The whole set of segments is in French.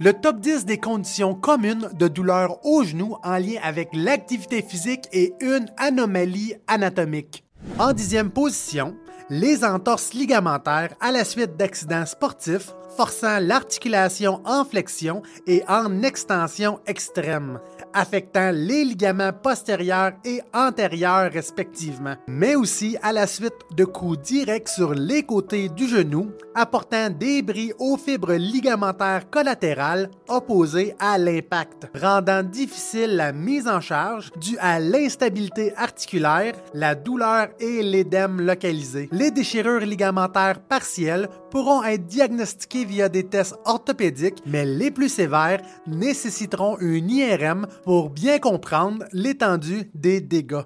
Le top 10 des conditions communes de douleur au genou en lien avec l'activité physique et une anomalie anatomique. En dixième position, les entorses ligamentaires à la suite d'accidents sportifs forçant l'articulation en flexion et en extension extrême, affectant les ligaments postérieurs et antérieurs respectivement, mais aussi à la suite de coups directs sur les côtés du genou, apportant des bris aux fibres ligamentaires collatérales opposées à l'impact, rendant difficile la mise en charge due à l'instabilité articulaire, la douleur et l'édème localisé. Les déchirures ligamentaires partielles pourront être diagnostiquées via des tests orthopédiques, mais les plus sévères nécessiteront une IRM pour bien comprendre l'étendue des dégâts.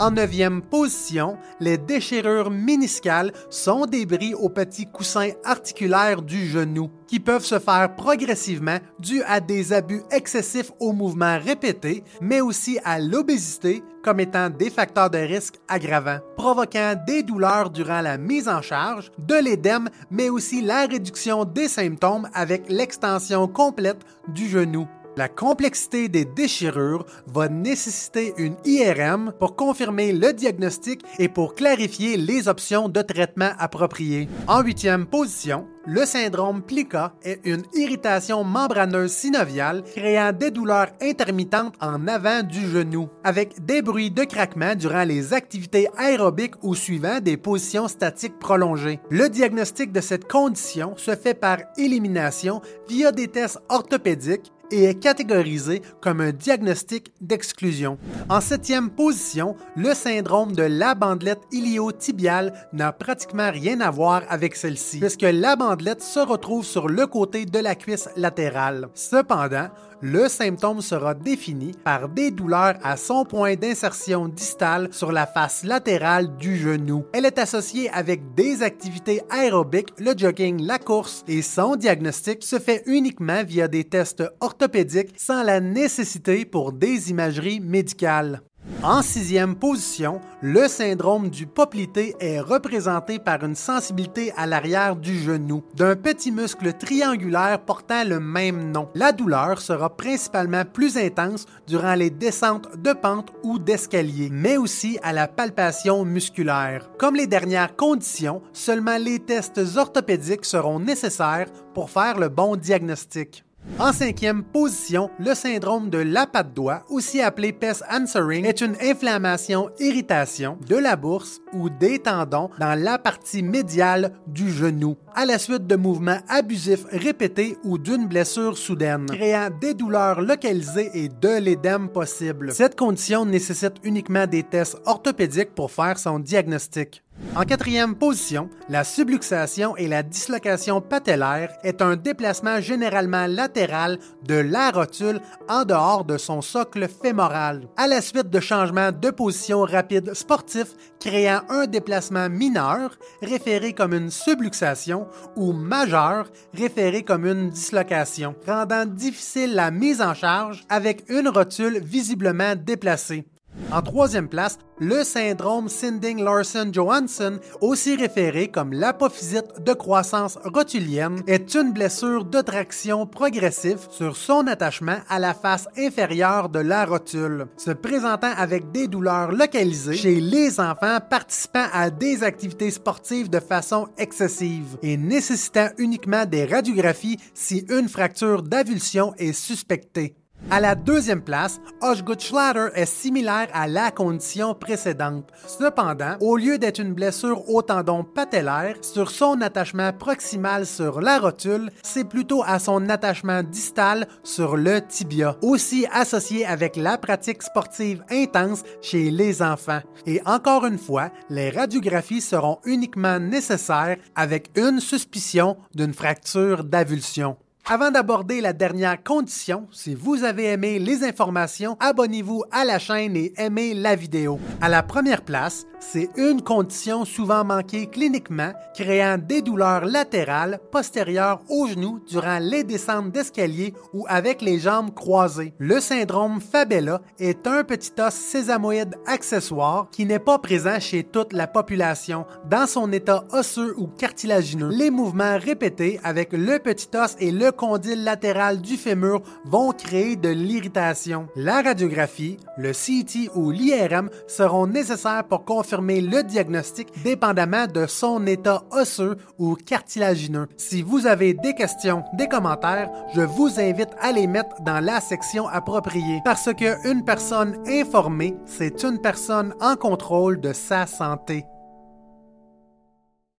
En neuvième position, les déchirures méniscales sont des bris au petit coussin articulaire du genou, qui peuvent se faire progressivement dû à des abus excessifs aux mouvements répétés, mais aussi à l'obésité comme étant des facteurs de risque aggravants, provoquant des douleurs durant la mise en charge, de l'édème, mais aussi la réduction des symptômes avec l'extension complète du genou. La complexité des déchirures va nécessiter une IRM pour confirmer le diagnostic et pour clarifier les options de traitement appropriées. En huitième position, le syndrome plica est une irritation membraneuse synoviale créant des douleurs intermittentes en avant du genou, avec des bruits de craquement durant les activités aérobiques ou suivant des positions statiques prolongées. Le diagnostic de cette condition se fait par élimination via des tests orthopédiques et est catégorisé comme un diagnostic d'exclusion. En septième position, le syndrome de la bandelette iliotibiale n'a pratiquement rien à voir avec celle-ci, puisque la bandelette se retrouve sur le côté de la cuisse latérale. Cependant, le symptôme sera défini par des douleurs à son point d'insertion distale sur la face latérale du genou. Elle est associée avec des activités aérobiques, le jogging, la course et son diagnostic se fait uniquement via des tests orthopédiques sans la nécessité pour des imageries médicales. En sixième position, le syndrome du poplité est représenté par une sensibilité à l'arrière du genou d'un petit muscle triangulaire portant le même nom. La douleur sera principalement plus intense durant les descentes de pente ou d'escalier, mais aussi à la palpation musculaire. Comme les dernières conditions, seulement les tests orthopédiques seront nécessaires pour faire le bon diagnostic. En cinquième position, le syndrome de la patte doigt, aussi appelé pest answering, est une inflammation irritation de la bourse ou des tendons dans la partie médiale du genou, à la suite de mouvements abusifs répétés ou d'une blessure soudaine, créant des douleurs localisées et de l'édème possible. Cette condition nécessite uniquement des tests orthopédiques pour faire son diagnostic. En quatrième position, la subluxation et la dislocation patellaire est un déplacement généralement latéral de la rotule en dehors de son socle fémoral, à la suite de changements de position rapides sportifs créant un déplacement mineur, référé comme une subluxation, ou majeur, référé comme une dislocation, rendant difficile la mise en charge avec une rotule visiblement déplacée. En troisième place, le syndrome Sinding-Larsen-Johansson, aussi référé comme l'apophysite de croissance rotulienne, est une blessure de traction progressive sur son attachement à la face inférieure de la rotule, se présentant avec des douleurs localisées chez les enfants participant à des activités sportives de façon excessive et nécessitant uniquement des radiographies si une fracture d'avulsion est suspectée. À la deuxième place, Osgood-Schlatter est similaire à la condition précédente. Cependant, au lieu d'être une blessure au tendon patellaire, sur son attachement proximal sur la rotule, c'est plutôt à son attachement distal sur le tibia, aussi associé avec la pratique sportive intense chez les enfants. Et encore une fois, les radiographies seront uniquement nécessaires avec une suspicion d'une fracture d'avulsion. Avant d'aborder la dernière condition, si vous avez aimé les informations, abonnez-vous à la chaîne et aimez la vidéo. À la première place, c'est une condition souvent manquée cliniquement, créant des douleurs latérales postérieures au genou durant les descentes d'escalier ou avec les jambes croisées. Le syndrome Fabella est un petit os sésamoïde accessoire qui n'est pas présent chez toute la population dans son état osseux ou cartilagineux. Les mouvements répétés avec le petit os et le le condyle latéral du fémur vont créer de l'irritation. La radiographie, le CT ou l'IRM seront nécessaires pour confirmer le diagnostic dépendamment de son état osseux ou cartilagineux. Si vous avez des questions, des commentaires, je vous invite à les mettre dans la section appropriée parce qu'une personne informée, c'est une personne en contrôle de sa santé.